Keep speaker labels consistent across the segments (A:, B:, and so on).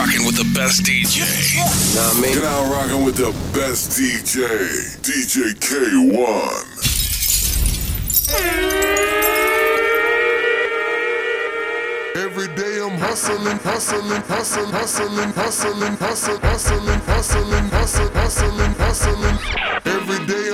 A: rocking with the best DJ.
B: Nah, I mean?
C: You're now rocking with the best DJ, DJ Kay-One.
D: Every day I'm hustling, hustling, hustling, hustling, hustling, hustling, hustling, hustling, hustling, hustling, hustling. Every day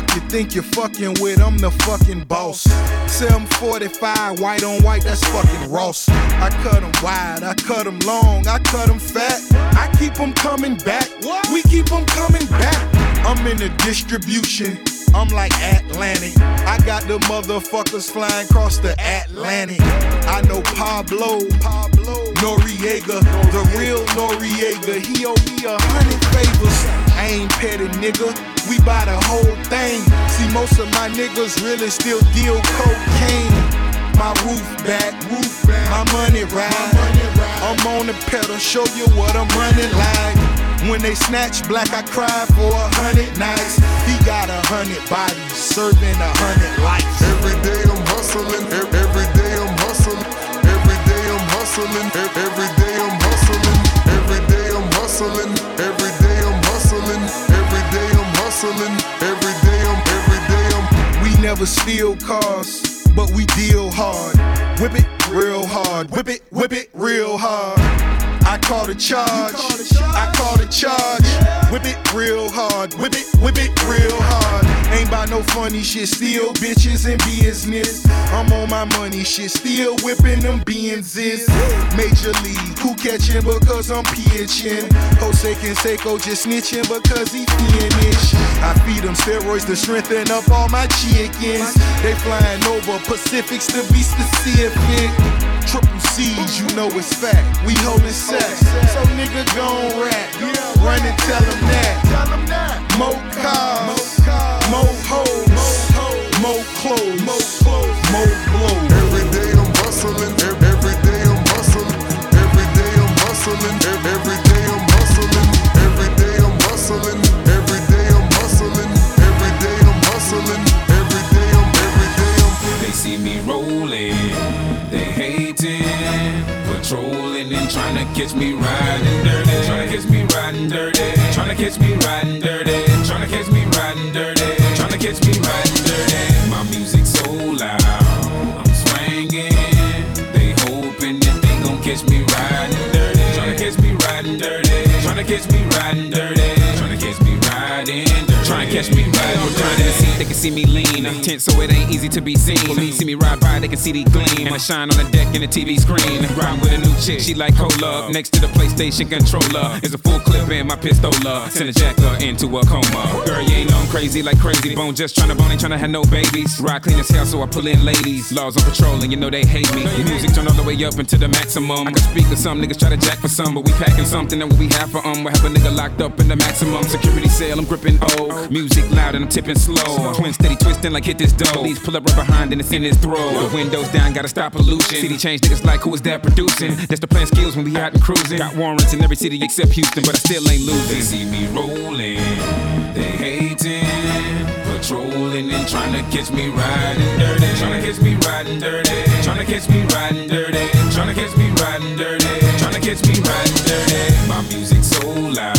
E: fuck you think you're fucking with? I'm the fucking boss. 745, white on white, that's fucking Ross. I cut them wide, I cut them long, I cut them fat. I keep them coming back. We keep them coming back. I'm in the distribution. I'm like Atlantic. I got the motherfuckers flying across the Atlantic. I know Pablo, Pablo Noriega, the real Noriega. He owe me a hundred favors. I ain't petty, nigga. We buy the whole thing. See, most of my niggas really still deal cocaine. My roof back, roof back. My money ride. My money ride. I'm on the pedal, show you what I'm running like. When they snatch black, I cry for a hundred nights. He got a hundred bodies, serving a hundred lives.
D: Every day I'm hustling, every day I'm hustling, every day I'm hustling, every day I'm hustling, every day I'm hustling, every
E: Never steal cars, but we deal hard. Whip it real hard, whip it, whip it real hard. I call the charge, I call the charge. Whip it real hard, whip it, whip it real hard. Ain't by no funny shit, still bitches in business. I'm on my money shit, still whipping them Benzes. Major league, who catching because I'm pitching? Jose Canseco just snitching because he finish. I feed them steroids to strengthen up all my chickens. They flying over Pacifics to be specific. Triple C's, you know it's fact. We holding sex. So nigga gon' rap. Run and tell them that. More cars, more hoes, more clothes, more
F: catch me riding dirty. Trying to catch me riding dirty. Trying to catch me riding dirty. Catch me riding
G: in the seat, they can see me lean. Tense, so it ain't easy to be seen. When See me ride by, they can see the gleam. And I shine on the deck in the TV screen. Riding with a new chick, she like cola. Next to the PlayStation controller is a full clip in my pistola. Send a jacker into a coma. Girl, you ain't know I'm crazy like Krayzie Bone. Just tryna bone, ain't tryna have no babies. Ride clean as hell, so I pull in ladies. Laws on patrol, and you know they hate me. Music turn all the way up into the maximum. I can speak with some niggas try to jack for some, but we packing something that we have for um. We have a nigga locked up in the maximum security cell. I'm gripping O. Music loud and I'm tipping slow. Twin steady twisting like hit this dough. Police pull up right behind and it's in his throat. The windows down, gotta stop pollution. City change niggas like who is that producing? That's the plan skills when we out and cruising. Got warrants in every city except Houston, but I still ain't losing.
F: They see me rolling, they hating, patrolling and trying to catch me riding dirty. Trying to catch me riding dirty. Trying to catch me riding dirty. Trying to catch me riding dirty. Trying to catch me riding dirty. My music's so loud,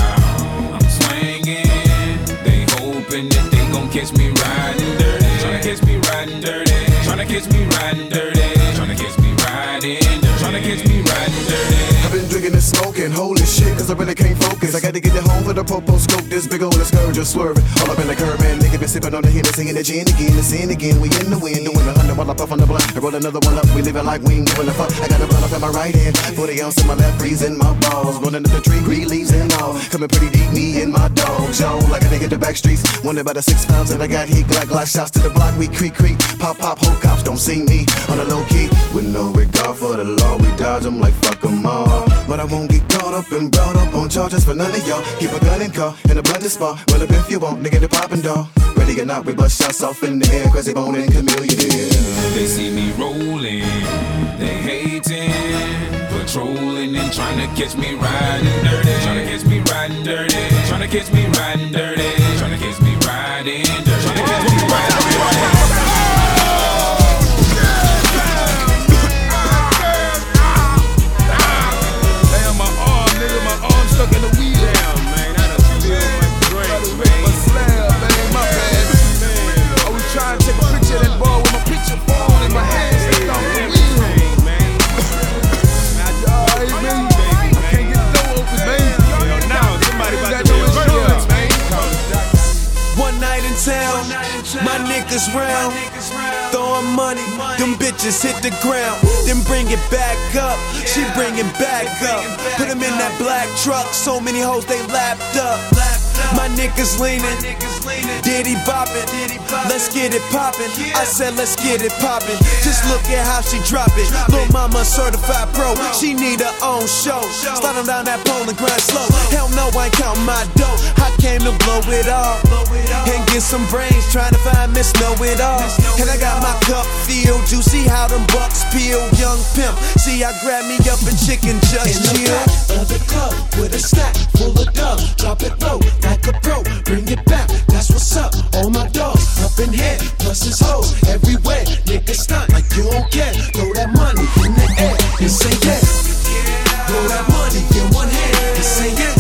F: hoping that they gon' catch me riding dirty. Trying to catch me riding dirty. Trying to catch me riding dirty. Trying to catch me riding dirty. Trying to catch me riding dirty.
B: I've been drinking and smoking, holy shit, cause I really can't focus. I gotta get it home for the popo scope, this big old scourge just swerving. All up in the curb, man, nigga been sipping on the Hennessy and the gin again, the sin again. We in the wind, doing a hundred while I puff on the blunt. I roll another one up, we living like we ain't giving a fuck. I got a blunt up in my right hand, 40 ounce in my left, freezing my balls. Rolling up the tree, green leaves and all. Coming pretty deep, me and my dogs, yo. Like a nigga the back streets. Wonder about the six pounds that I got heat. Glock, glock shots to the block. We creak, creak. Pop, pop, whole cops don't see me. On a low key. With no regard for the law. We dodge them like fuck them all. But I won't get caught up and brought up on charges for none of y'all. Keep a gun in car in a blended spot. Well, up if you want, nigga, the poppin' dog. Ready or not, we bust shots off in the air. Krayzie Bone and chameleon.
F: They see me rolling, they hating, patrolling and trying to catch me riding dirty. Trying to catch me riding dirty. Trying to catch me riding dirty. Trying to catch me riding
E: the
H: ground, then bring it back up. She bring it back up. Put 'em in that black truck, so many hoes they lapped up. My niggas leaning, Diddy bopping. Let's get it poppin'. I said let's get it poppin'. Just look at how she drop it. Lil' mama certified pro, she need her own show. Slide down that pole and grind slow. Hell no, I ain't counting my dough. I came to blow it all and get some brains trying to find Miss Know It All. And I got my cup filled. You see how them bucks peel, young pimp. See, I grab me up a chicken just chill.
I: of the club with a stack full of dub. Drop it low a pro, bring it back. That's what's up. All my dogs up in here, plus his hoes everywhere. Niggas stunt like you don't care. Throw that money in the air and say yeah. Throw that money in one hand and say yeah.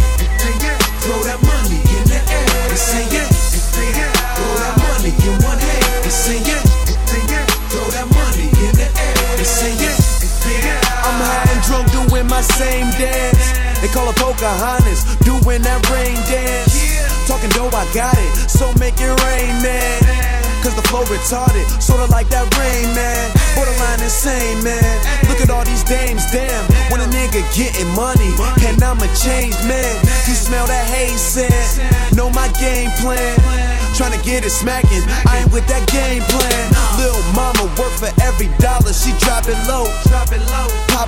I: Throw that money in the air and say yeah. Throw that money in one hand and say yeah. Throw that money in the air and say yeah.
H: I'm high and drunk doing my same dance. They call it Pocahontas, doing that dance. Dope, I got it, so make it rain, man. Cause the flow retarded, sorta like that rain, man. Borderline insane, man. Look at all these dames, damn. When a nigga getting money, and I'm a changed man. You smell that haze scent, know my game plan. Tryna get it smacking, I ain't with that game plan. Lil' mama work for every dollar, she. Drop it low, pop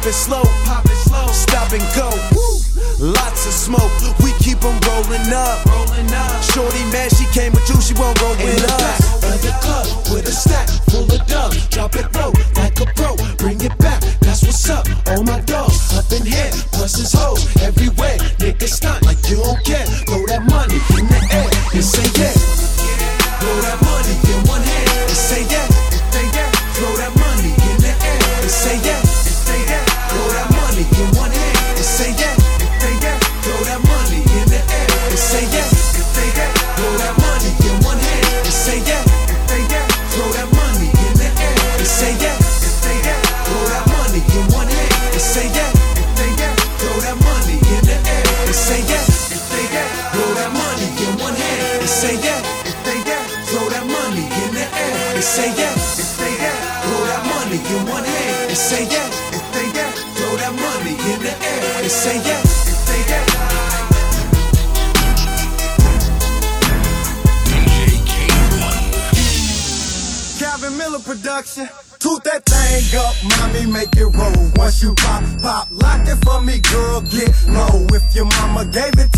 H: it slow, pop it slow, stop and go. Lots of smoke, we keep keep 'em rolling up. Rolling up. Shorty mad, she came with you, she won't roll
I: In
H: with
I: the back of the club with a stack full of dub. Drop it low like a pro, bring it back. That's what's up. All my dogs up in here, plus his hoes everywhere. Niggas stunt like you don't care.
J: Once you pop, pop, lock it for me, girl, get low. If your mama gave it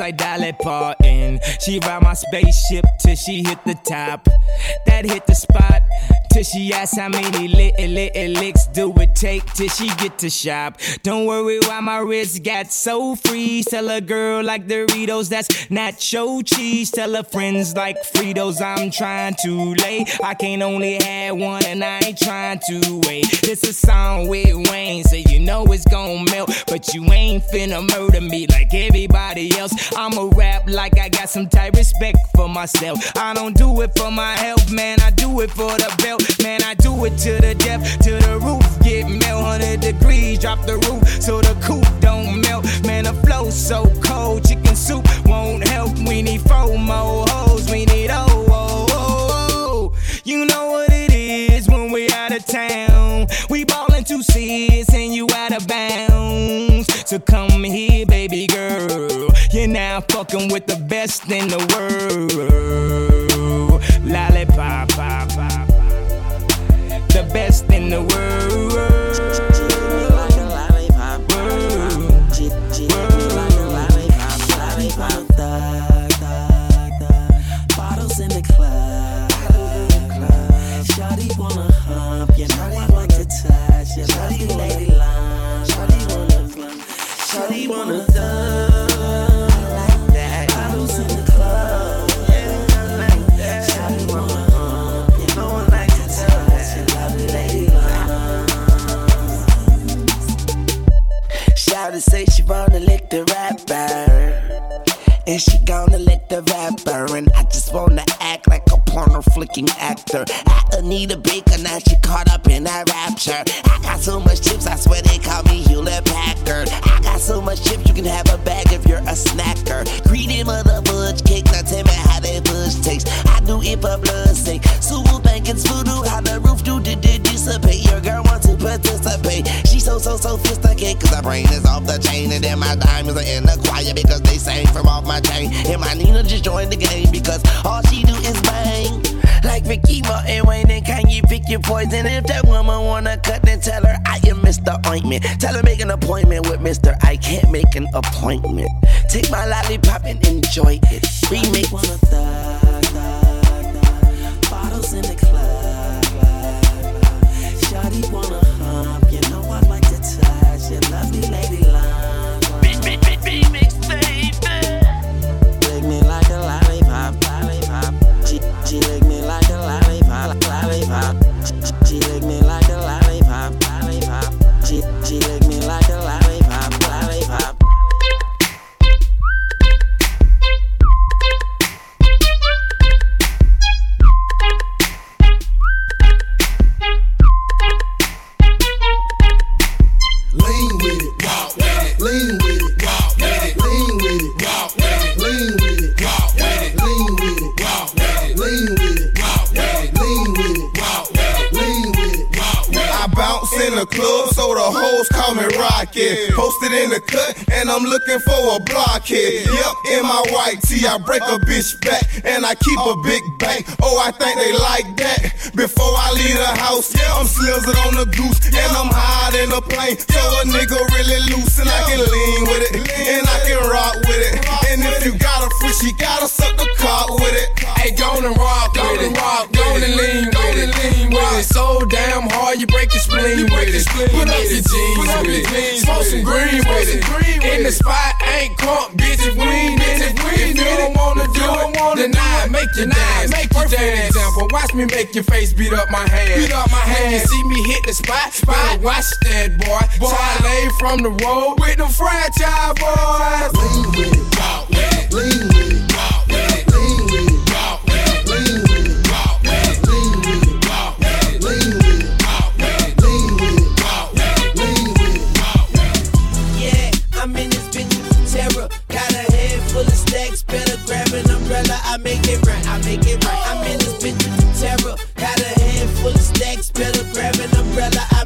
A: stai
K: daleko she
L: ride my spaceship till she hit the top. That hit the spot till she asks how many little little licks do it take till she get to shop. Don't worry why my wrist got so free. Tell a girl like Doritos that's nacho cheese. Tell her friends like Fritos I'm trying to lay. I can't only have one and I ain't trying to wait. This a song with Wayne, so you know it's gon' melt. But you ain't finna murder me like everybody else. I'ma rap like I got some tight respect for myself. I don't do it for my health, man. I do it for the belt, man. I do it to the depth, to the roof. Get melt 100 degrees, drop the roof so the coop don't melt. Man, the flow so cold, chicken soup won't help. We need four more hoes. We need oh oh oh oh. You know what it is when we out of town. We ballin' two seats and you out of bounds. So come here, baby girl. Now fucking with the best in the world. Lollipop, pop, pop. The best in the world.
M: Wanna And she gonna lick the rapper. And I just wanna act like a porno flicking actor. I Anita Baker, now she caught up in that rapture. I got so much chips, I swear they call me Hewlett Packard. I got so much chips, you can have a bag if you're a snacker. Greedy mother fudge cake, now tell me how that fudge tastes. I do it for blood's sake. Super banking's voodoo, how the roof do did did dissipate. Your girl wants to participate. So so sophisticated, cause my brain is off the chain. And then my diamonds are in the choir because they sang from off my chain. And my Nina just joined the game because all she do is bang. Like Ricky Martin, Wayne, and Kanye, pick your poison. If that woman wanna cut, then tell her I am Mr. Ointment. Tell her make an appointment with Mr. I can't make an appointment. Take my lollipop and enjoy it. Remake wanna thug, thug, thug. Bottles in the club. Shawty wanna hump, she loves me,
J: lady. The club, so the hoes call me Rocket. Posted in the cut, and I'm looking for a blockhead. Yep, in my white tee, I break a bitch back, and I keep a big bank. Oh, I think they like that. Before I leave the house, I'm slizzard on the goose, and I'm high in the plane. So a nigga really loose, and I can lean with it, and I can rock with it. And if you got a free, she gotta suck the cock with it.
F: Hey, go and rock with it. Rock, go and lean with it. Lean with it so damn hard, you break your spleen with it. Put up your jeans with it. Smoke some green with it. In the spot, ain't crunk, bitch, if we ain't in it. If you don't wanna do it, then I make you dance. Make you dance. Example, watch me make your face beat up my hand. Beat up my hand. You see me hit the spot, better watch that boy. Boy, lay from the road with them franchise boys.
J: Lean with it, walk with it. Lean with it,
M: grab an umbrella. I make it right, I make it right. I'm in this bitch with terror. Got a head full of stacks, better grab an umbrella. I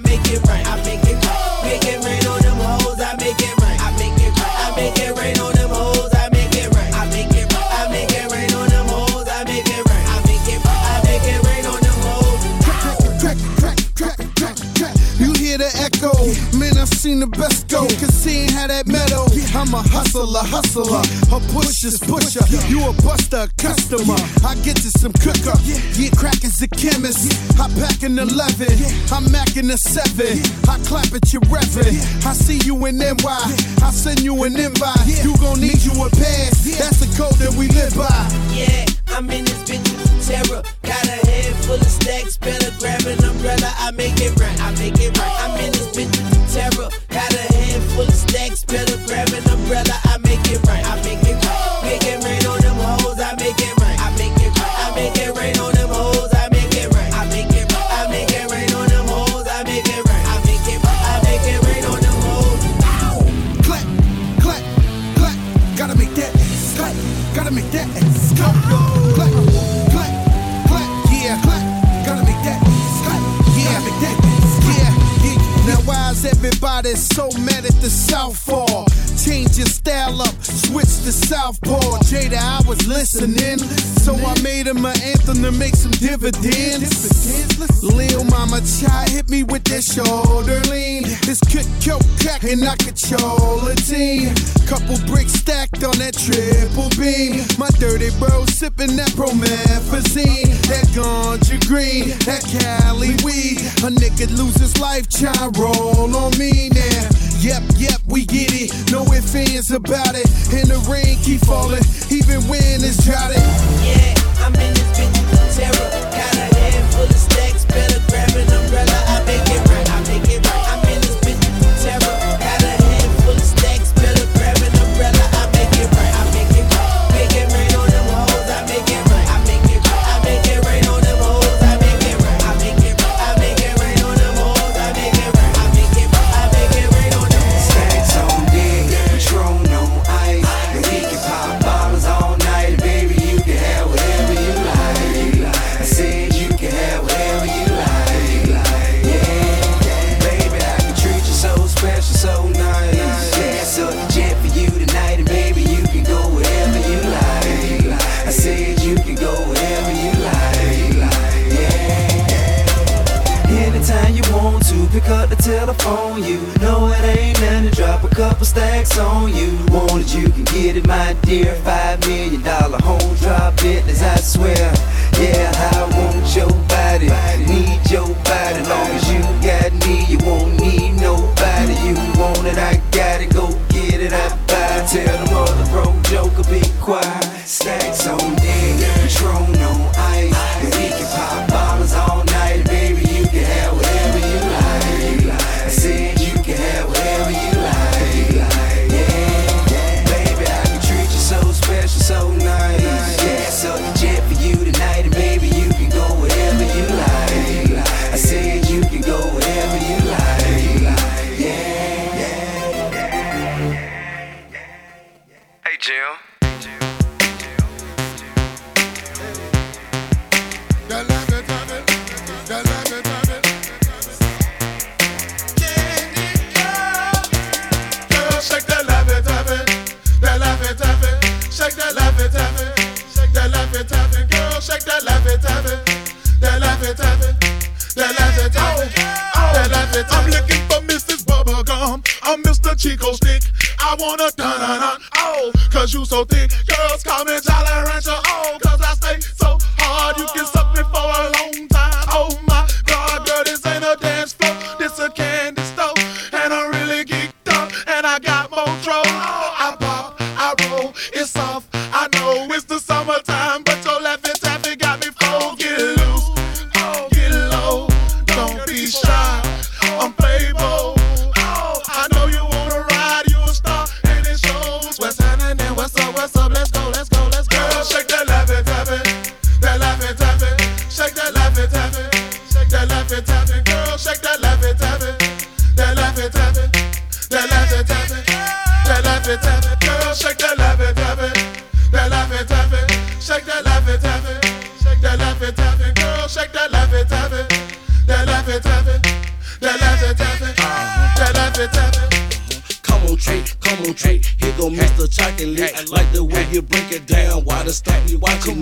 J: seen the best go, cause that metal.
N: I'm a hustler, hustler. A push is pusher. You a buster, customer. I get you some cooker. Yeah, crack is a chemist. I pack an 11. I'm macking a 7. I clap at your reverend. I see you in NY. I send you an invite. You gon' need you a pass. That's the code that we live by.
O: Yeah, I'm in this bitch with terror. Got a head full of stacks. Better grab an umbrella. I make it right. I make it right. I'm in
N: change his style up, switch to Southpaw. Jada, I was listening, so I made him an anthem to make some dividends. Lil Mama Chai hit me with that shoulder lean. This kick, yo, crack, and I control a team. Couple bricks stacked on that triple beam. My dirty bro sipping that promethazine. That ganja green, that Cali weed. A nigga lose his life, try roll on me now. Yep, yep, we get it. No ifs, ands about it. and the rain, keep falling. Even when it's droughted.
O: Yeah, I'm in this bitch terror. I'm
P: looking for Mrs. Bubblegum. I'm Mr. Chico Stick. I wanna dun dun dun. Oh, cause you so thick. Girls call me Jolly Rancher. Oh,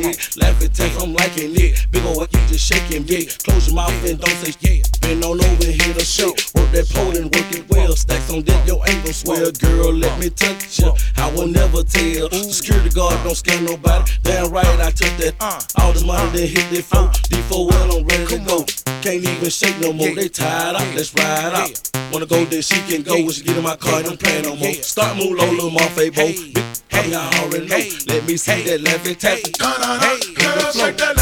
P: it.
Q: Laugh at text, I'm liking it. Big ol' what just shaking, yeah. Close your mouth and don't say yeah. Been on over here to shake. Work that pole and work it well. Stacks on that, your angle swell. Girl, let me touch ya. I will never tell. Security guard don't scare nobody. Damn right, I took that. Uh. All the money then hit that flow. D4 well, I'm ready to go. Can't even shake no more. They tired out, let's ride out. Wanna go, then she can go. When she get in my car, don't plan no more. Start move low, little Marfay, boy hey, I'm now hey. Let me see
R: hey, that levitate. Hey, hey, girl, shake that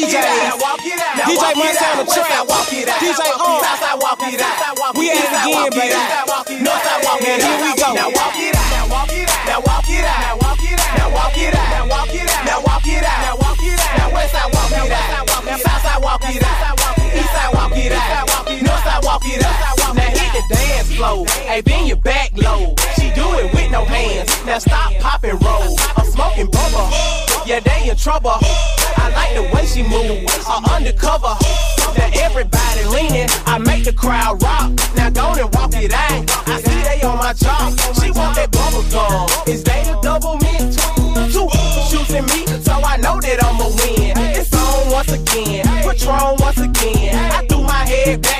S: DJ, DJ
T: Montana Trap, DJ Arm.
S: We at it again, baby.
T: Now
S: here we
T: flow. Hey, bend your back low. She do it with no hands. Now stop popping roll. I'm smoking bubba. Yeah, they in trouble. I like the way she move. I'm undercover. Now everybody leaning. I make the crowd rock. Now go and walk it out. I see they on my job. She want that bubble gum. Is they the double mint?
R: Two choosing me, so I know that I'ma win. It's on once again. Patron once again. I threw my head back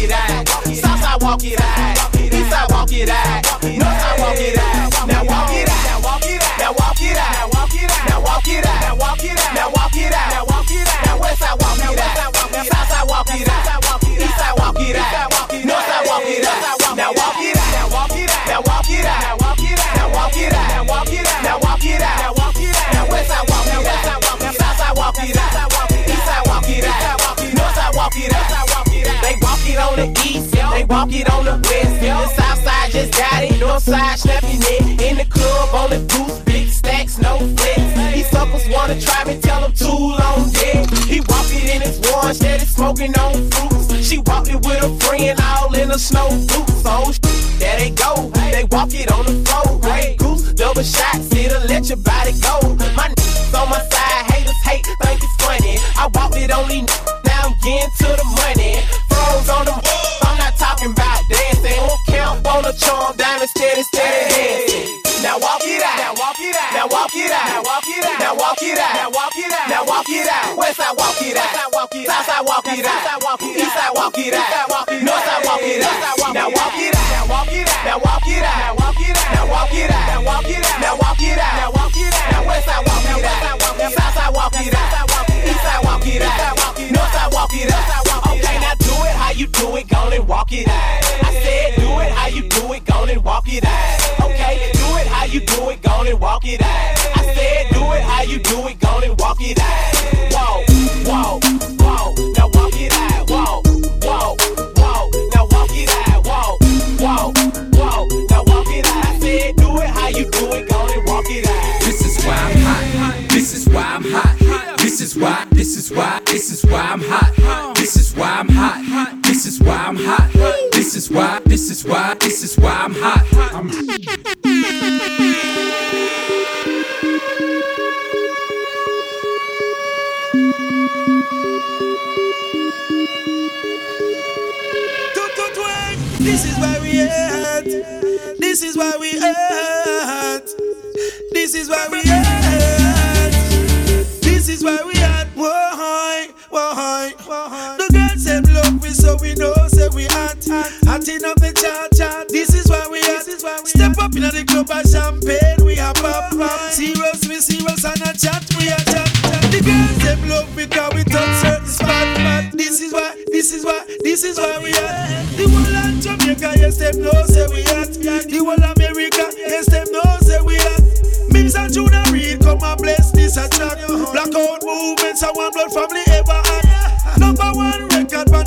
R: it out, South I walk it out, East I walk it out, North I walk it out. Now walk it out, now walk it out, now walk it out, now walk it out, now walk it out, now walk it out, on the east, they walk it on the west. The south side just got it, north side snapping it. In the club on the goose, big stacks, no flex. These suckers wanna try me, tell them too long dead. He walk it in his one, steady smoking on fruits. She walked it with a friend, all in the snow boots. So sh- there they go, they walk it on the floor. Grey goose, double shots, it'll let your body go. My niggas on my side, haters hate, think it's funny. I walked it only
F: why. This is why. This is why
H: we at. The whole of Jamaica yes them know say we at. The whole America yes them know say we at. Mims and Junior Reid come and bless this a track. Blackout movements and one blood family ever had. Number one record on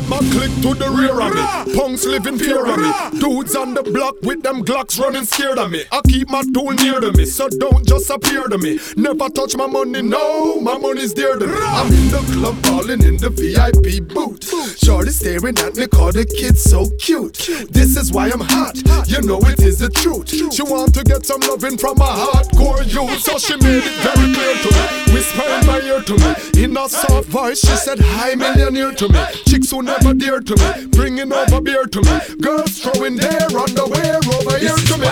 U: my click to the rear of me. Punks living fear of me. Dudes on the block with them Glocks running scared of me. I keep my tool near to me, so don't just appear to me. Never touch my money, no, my money's dear to me. I'm in the club balling in the VIP booth. Shorty staring at me, call the kid so cute. This is why I'm hot, you know it is the truth. She want to get some loving from a hardcore youth, so she made it very clear to me. Whisper in my ear to me, in a soft voice, she said, Hi, millionaire to me. Chicks who never dear to me, bringing over beer to me. Girls throwing their underwear over here to me.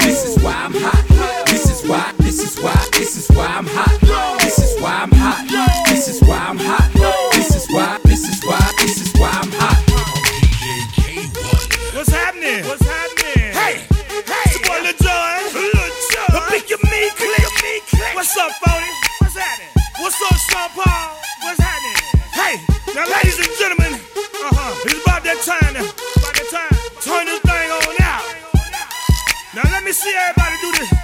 F: This is why I'm hot. This is why. This is why. This is why I'm hot. This is why I'm hot. This is why I'm hot. This is why. This is why. This is why I'm hot.
V: What's happening? What's happening? Hey, hey, it's your boy Lil Jon. Lil Jon. I pick your meat click. What's up, Phony? What's happening? What's up, Sean Paul? What's happening? Hey, now, ladies and gentlemen, uh huh, it's about that time. Now. About that time. Turn this thing on out. Now let me see everybody do this.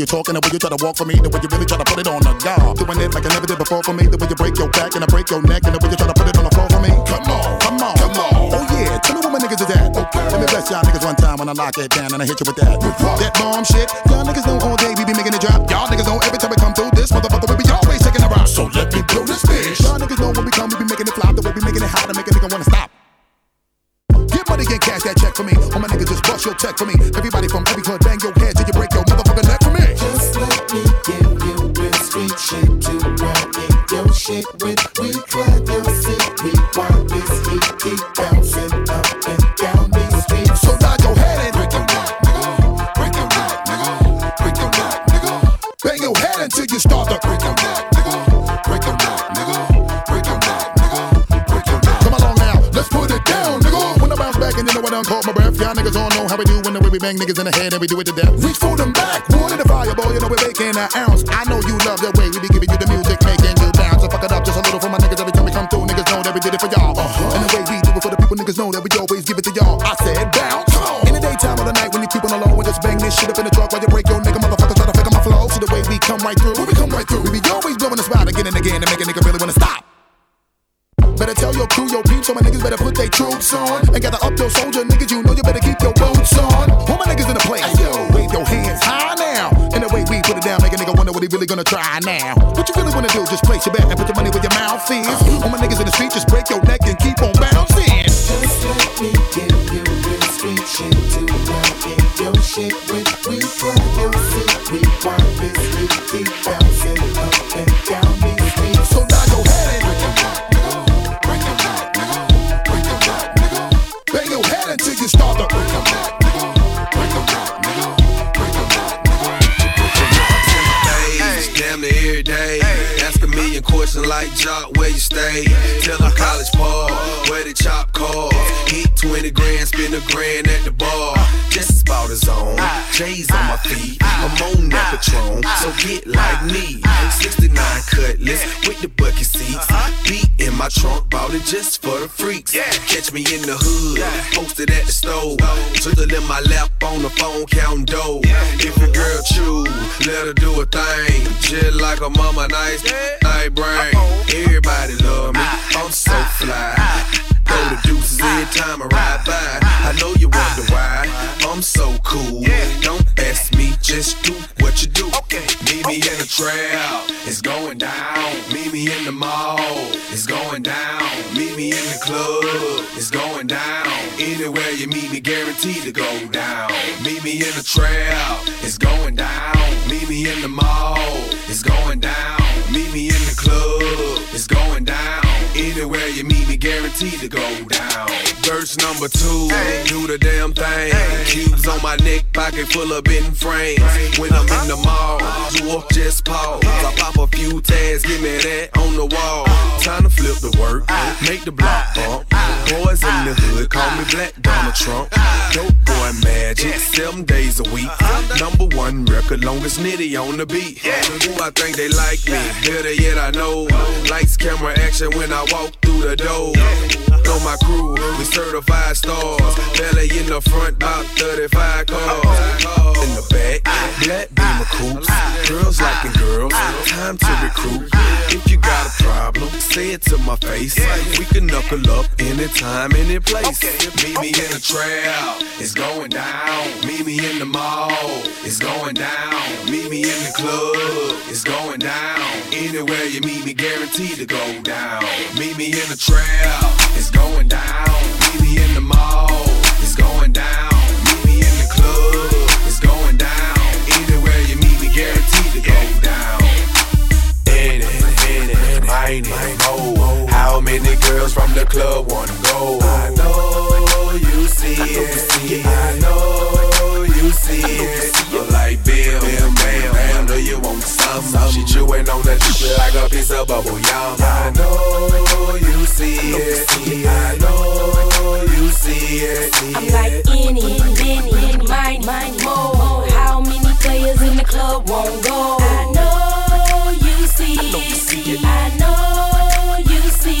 V: you
U: talking, the way you try to walk for me, the way you really try to put it on the guard. Doing it like I never did before for me, the way you break your back and I break your neck, and the way you try to put it on the floor for me. Come on, come on, come on. Oh yeah, tell me what my niggas is at. Okay. Let me bless y'all niggas one time when I lock it down and I hit you with that. That bomb shit, y'all niggas know all day we be making it drop. Y'all niggas know every time we come through this motherfucker we be y'all. bang niggas in the head and we do it to death. Reach for them back, water the fire, boy, you know we're making an ounce. I know you love the way we be giving you the music, making you bounce. I fuck it up just a little for my niggas every time we come through. Niggas know that we did it for y'all. Uh-huh. And the way we do it for the people, niggas know that we always give it to y'all. I said bounce. In the daytime or the night when you keepin' alone, we just bang this shit up in the truck while you break your nigga motherfucker try to fake my flow. See the way we come right through, when we come right through, we be always blowin' the spot again and again and make a nigga really wanna Better tell your crew, your peeps, so my niggas better put their troops on. And gather up your soldier, niggas, you know you better keep your boots on. All my niggas in the place? Hey, yo, wave your hands high now. And the way we
E: put it down, make a nigga wonder what he really gonna try now. What you really wanna do? Just place your bet and put your money where your mouth is. All my niggas in the street, just break your neck and keep on bouncing.
I: Just let me give you real street shit to run in your shit with. We try your feet. we want this, we keep bouncing.
W: Like Jock, where you stay? Tell them college ball, where the chop call. Hit 20 grand, spend a grand at the bar. Just about his own. J's on my feet, I'm on that Patron, so get like me. 69 cutlass with the bucket seats. Beat in my trunk, bought it just for the freaks. Catch me in the hood, posted at the store. Twiddle in my lap on the phone, counting dough. If a girl chew, let her do a thing. Just like a mama, nice, night brain. Everybody love me, I'm so fly. Throw the deuces every time I ride by. I know you wonder why I'm so cool. Don't ask me, just do what you do. Meet me in the trap, it's going down. Meet me in the mall, it's going down. Meet me in the club, it's going down. Anywhere you meet me, guaranteed to go down. Meet me in the trap, it's going down. Meet me in the mall, it's going down. Meet me in the club, it's going down. Anywhere you meet me, guaranteed to go down. Verse number two, do the damn thing. Cubes on my neck, pocket full of bitten frames. When I'm in the mall, uh-huh. you walk just pause. I pop a few tags, give me that on the wall. Time to flip the work, make the block bump. Boys in the hood, call me Black Donald Trump. Dope boy magic, seven days a week. Number one record, longest Nitti on the beat. Who I think they like me, better yet I know. Lights, camera, action when I walk through the door. Know my crew, we certified stars. Belly in the front, about 35 cars. In the back, black beamer coops. Girls liking girls, time to recruit. If you got a problem, say it to my face. We can knuckle up anytime, any place. Meet me in the trap, it's going down. Meet me in the mall, it's going down. Meet me in the club, it's going down. Anywhere you meet me, guaranteed to go down. Meet me in the trap, it's going down. Meet me in the mall, it's going down. Meet me in the club, it's going down. Anywhere you meet me, guaranteed to go down. In it, in mine it, mo. How many girls from the club wanna go? I know you see it. I know you see it. You're like Bill, Bam, Bam, Bam. Know you want some. She chewing on that shit like a piece of bubble yum. I know you see it. I know you see it.
X: I'm like any, many, mine, mine, more. How many players in the club won't go? I know you see it. I know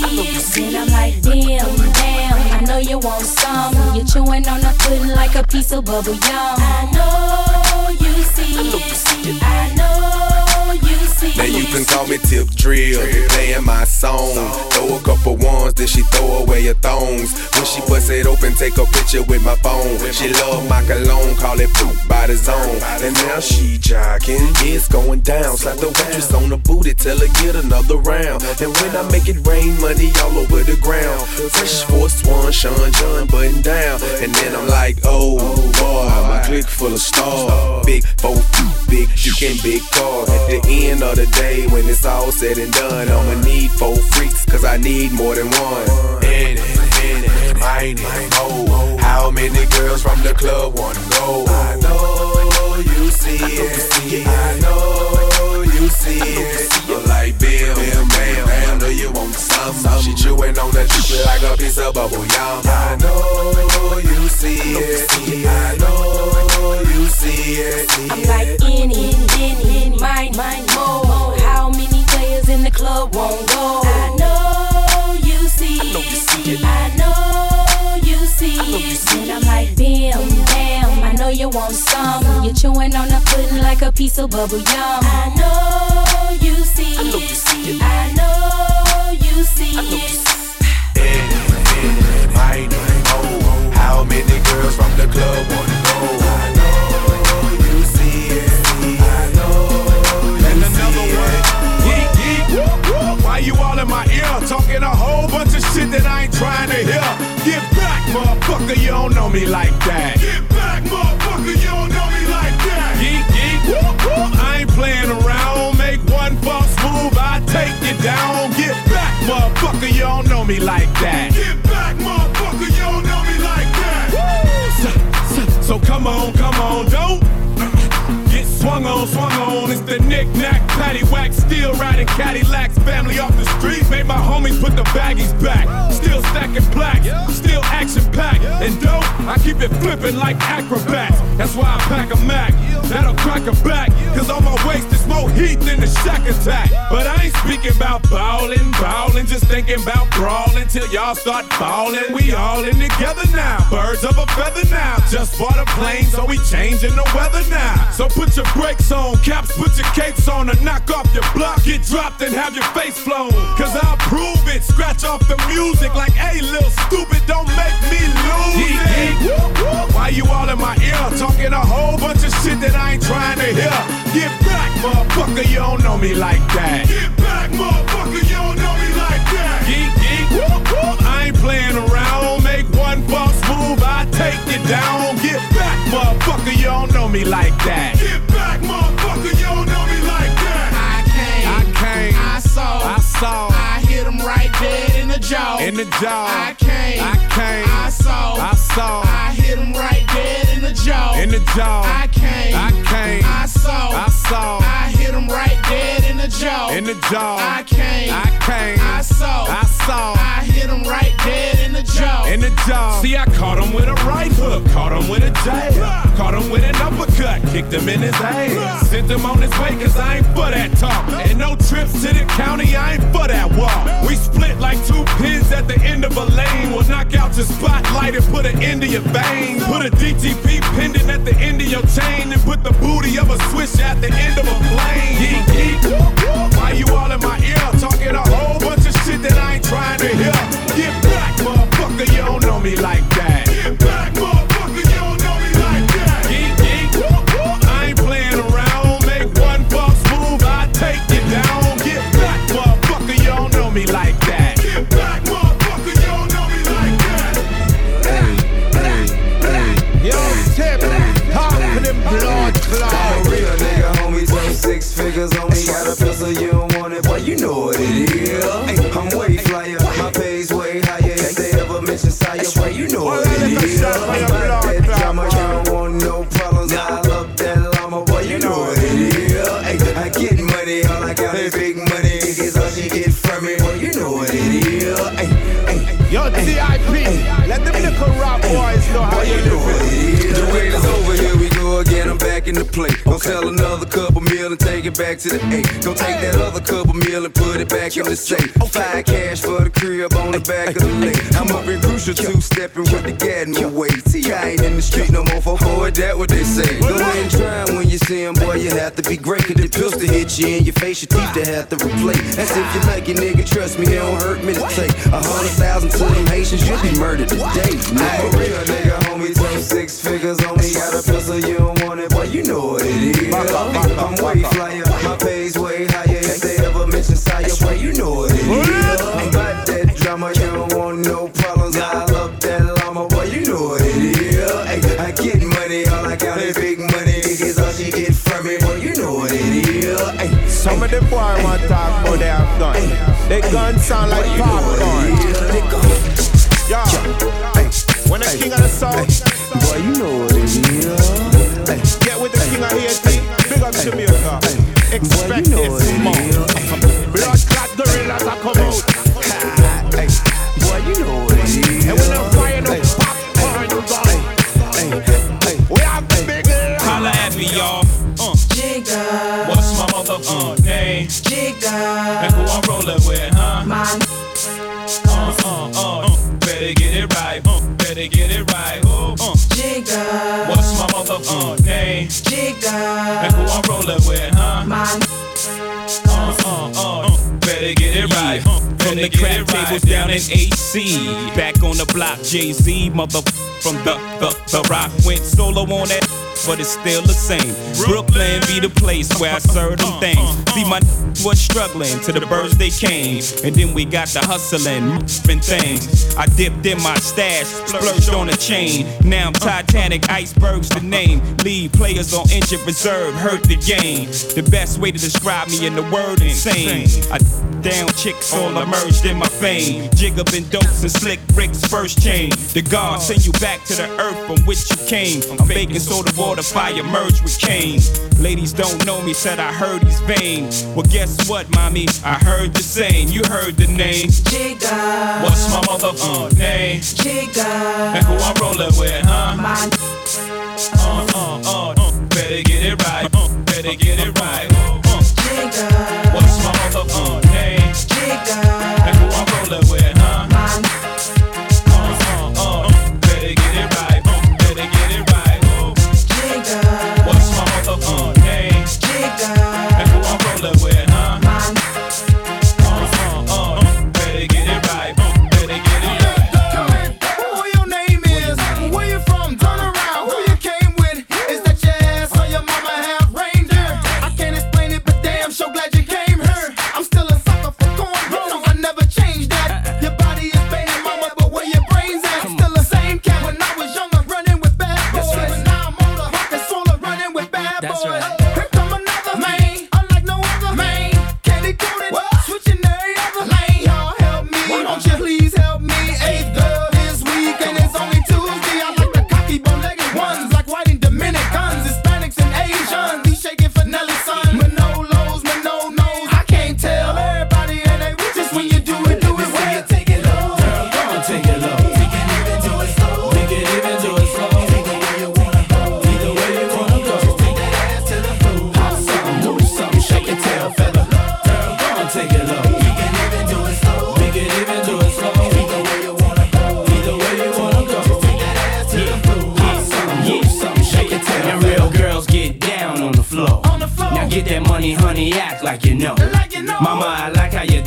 X: Then I'm like, damn, damn. I know you want some. You're chewing on the pudding like a piece of bubble yum. I know you see it. I know you see
W: Now you can call me Tip Drill, playing my song. Throw a couple ones, then she throw away her thongs. When she bust it open, take a picture with my phone. She love my cologne, call it poop by the zone. And now she jogging, it's going down. Slap the waitress on the booty, tell her get another round. And when I make it rain, money all over the ground. Fresh Force One, Sean John button down. And then I'm like, oh boy, my clique full of stars. Big four, big dick and big car. At the end of the day, when it's all said and done, I'ma need four freaks, cause I need more than one. In it, in it, mine it, oh. How many girls from the club wanna go? I know you see it. I know you see it. Like Bill, Bam, Bam. Know you want some. She chewing on that shit like a piece of bubble yum. I know you see it. I know you see it.
X: I'm like any, any, mine, mine, more. How many players in the club won't go? I know you see it. I know you see it. Then I'm like, bam, bam you want some. You're chewing on the pudding like a piece of bubble gum. I know you see I know you see it. I know you see I
W: In, you see it. how many girls from the club wanna go. I know you see it. I know
V: you and another see one. Yeet, yeet. Why you all in my ear talking a whole bunch of shit that I ain't trying to hear? Get back, motherfucker, you don't know me like that. You down. Get back, motherfucker, you don't know me like that. Get back, motherfucker, you don't know me like that. So, so, so come on, come on, don't get swung on, swung on. It's the knick-knack, paddywhack, still riding Cadillacs. Family off the streets, made my homies put the baggies back. Still stacking plaques, still action-packed. And dope, I keep it flipping like acrobats. That's why I pack a Mac, that'll crack a back. Cause on my waist is more heat than the Shaq attack. But I ain't speaking about ballin', ballin', just thinking about brawling till y'all start ballin'. We all in together now, birds of a feather now. Just bought a plane, so we changing the weather now. So put your brakes on, caps, put your capes on, and knock off your block. Get dropped and have your face flown. Cause I'll prove it, scratch off the music like, hey, little stupid, don't make me lose it. Why you all in my ear, talking a whole bunch of shit that I ain't trying to hear? Get back, motherfucker, you don't know me like that. Get back, motherfucker, you don't know me like that. Geek, geek, whoop, whoop. I ain't playing around. Make one false move, I take you down. Get back, motherfucker, you don't know me like that. Get
W: saw,
V: I
W: hit him right dead in the jaw.
V: in the jaw.
W: I came,
V: I came,
W: I saw,
V: I saw,
W: I hit him right dead in the jaw.
V: in the jaw.
W: I came,
V: I came,
W: I saw,
V: I saw,
W: I hit him right dead in the jaw.
V: in the jaw.
W: I came,
V: I came,
W: I saw,
V: I saw,
W: I hit him right dead in the jaw.
V: in the jaw. See, I caught him with a right hook, caught him with a jab, caught him with an uppercut, kicked him in his ass, sent him on his way cause I ain't for that talk. And no trips to the county, I ain't for that walk. We split like two pins at the end of a lane. We'll knock out your spotlight and put an end to your vein. Put a DTP pendant at the end of your chain and put the booty of a switch at the end of a plane. Geek, geek. Why you all in my ear talking a whole bunch of shit that I ain't trying to hear? Get back, motherfucker, you don't know me like that. Back
O: in the play. Gonna sell another and take it back to the eight. Gonna take that other couple meal and put it back in the safe. Five cash for the crib on the back of the lake. I'm up in crucial two stepping with the Gatton way. I ain't in the street no more for boy, that what they say. Go ahead and try when you see 'em, boy, you have to be great. Cause the pistol hit you in your face, your teeth to have to replace. That's if you like it, nigga, trust me, it don't hurt me to take. A hundred thousand to them Haitians, you'll be murdered today. Nigga, real nigga, homie, six figures on me. Got a pistol, you don't want it, boy, you know what it is. I'm way flyer, my pay's way higher. If they ever mention sire, boy, you know what it is. About that drama, you don't want no problems. I love that llama, boy, you know what it is. Ay, I get money, all I got is big money. Niggas all she get from me, boy, you know what it is. Ay,
P: Some of the boy want to talk about they have gun. They gun sound like popcorn. Yo, hey, when the king of the south,
O: boy, you know
F: down in AC, back on the block, Jay Z, mother from the the the rock went solo on that.
Y: but it's still the same. Brooklyn be the place where I serve them things. See, my was struggling till the birds they came, and then we got the hustling and things. I dipped in my stash, splurged on a chain. Now I'm Titanic, icebergs the name. Lead players on injured reserve, hurt the game. The best way to describe me in the word insane. I down chicks all emerged in my fame. Jig up in dopes and slick bricks, first chain. The God send you back to the earth from which you came. I'm baking soda water, fire merge with cane. Ladies don't know me, said I heard he's vain. Well, guess what, mommy? I heard the same. You heard the name.
Z: Jigga.
Y: What's my motherfucking name?
Z: Jigga.
Y: And who I'm rolling with, huh? Uh, uh, uh, uh, better get it right. Uh, better get it right.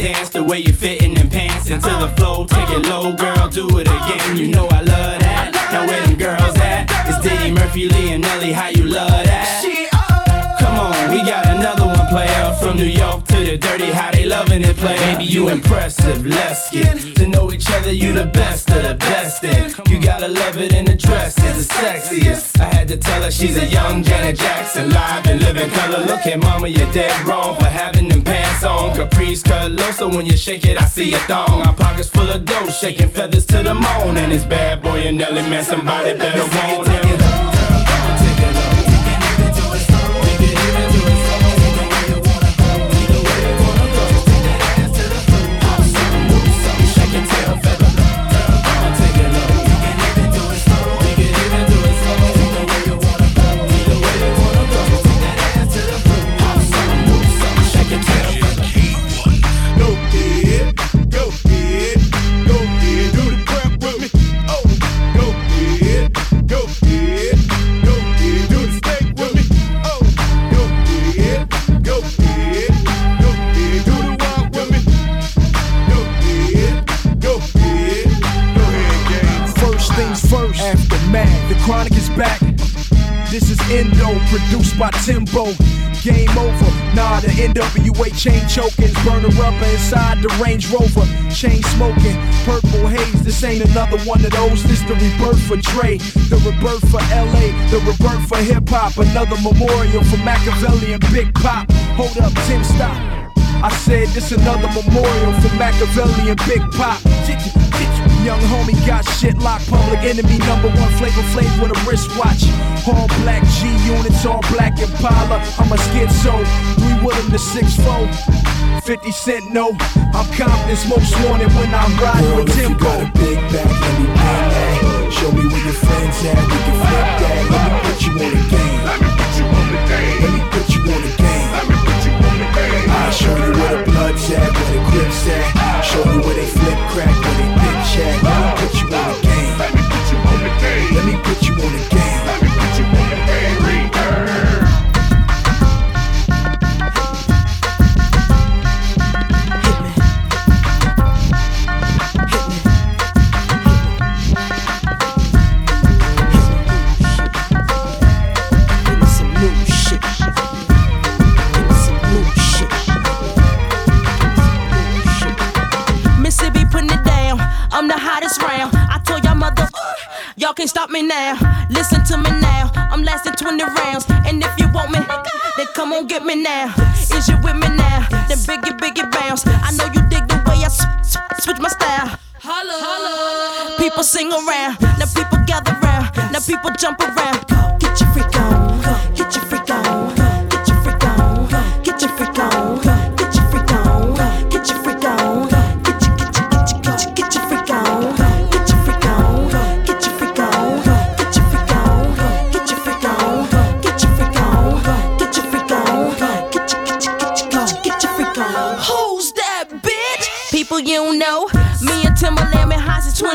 Y: Dance, the way you fit in them pants into the flow. Take it low, girl, do it again. You know I love that. Now where them girls at? It's Diddy, Murphy, Lee, and Nelly. How you love that? We got another one player from New York to the dirty. How they loving it, play. Baby, you impressive. Let's get to know each other. You the best of the best. And you gotta love it in the dress. It's the sexiest. I had to tell her she's a young Janet Jackson, live and living color. Look at mama, you're dead wrong for having them pants on. Caprice cut low, so when you shake it, I see a thong. Our pockets full of dough, shaking feathers to the moon. And it's bad boy and Nelly, man, somebody better want him.
N: Chronic is back. This is Endo, produced by Timbo. Game over. Nah, the NWA chain chokings, burner rubber inside the Range Rover. Chain smoking, purple haze. This ain't another one of those. This the rebirth for Dre, the rebirth for LA, the rebirth for hip hop. Another memorial for Makaveli and Big Pop. Hold up, Tim, stop. I said this another memorial for Makaveli and Big Pop. Young homie got shit locked. Public enemy number one flavor flav with a wristwatch. All black G units, all black Impala. I'm a schizo. Three Willem the six four. 50 Cent no. I'm Compton's most wanted when I'm riding
V: Girl,
N: with
V: if you
N: Timbo.
V: got a big back, let me bang that. Show me where your friends at, we can flip that. Let me put you on the game. Let me put you on the game. Let me put you on the game. On the game. I'll show you where the blood's at, where the grip's at. Show you where they flip crack, where they bitch at. Let me put you on the game. Let me put you on the game. me
T: now. Listen to me now. I'm lasting 20 rounds. And if you want me, then come on get me now. Is you with me now? Then biggie, biggie bounce. I know you dig the way I s- s- switch my style. Holla, holla. People sing around. Now people gather round. Now people jump around. Get your freak on.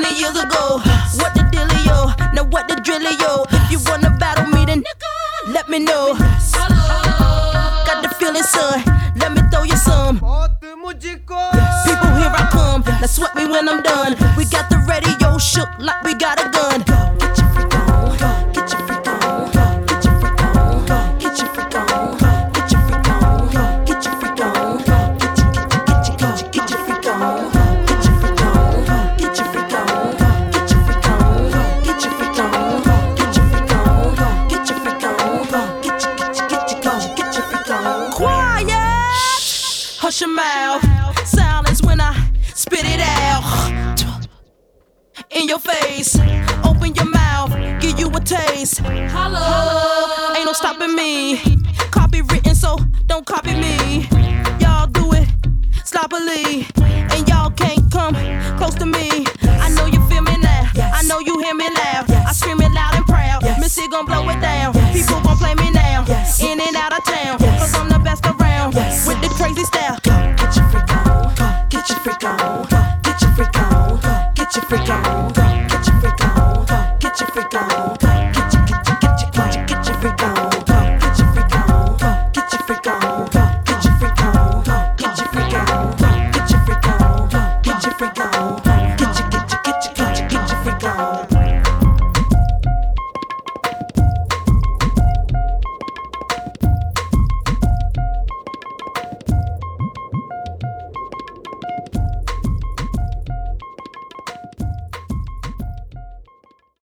T: 20 years ago. What the dealio? Now what the drillio? If you wanna battle me, then let me know. Got the feeling, son. Let me throw you some. People, here I come. Now sweat me when I'm done. We got the radio shook like we gotta go.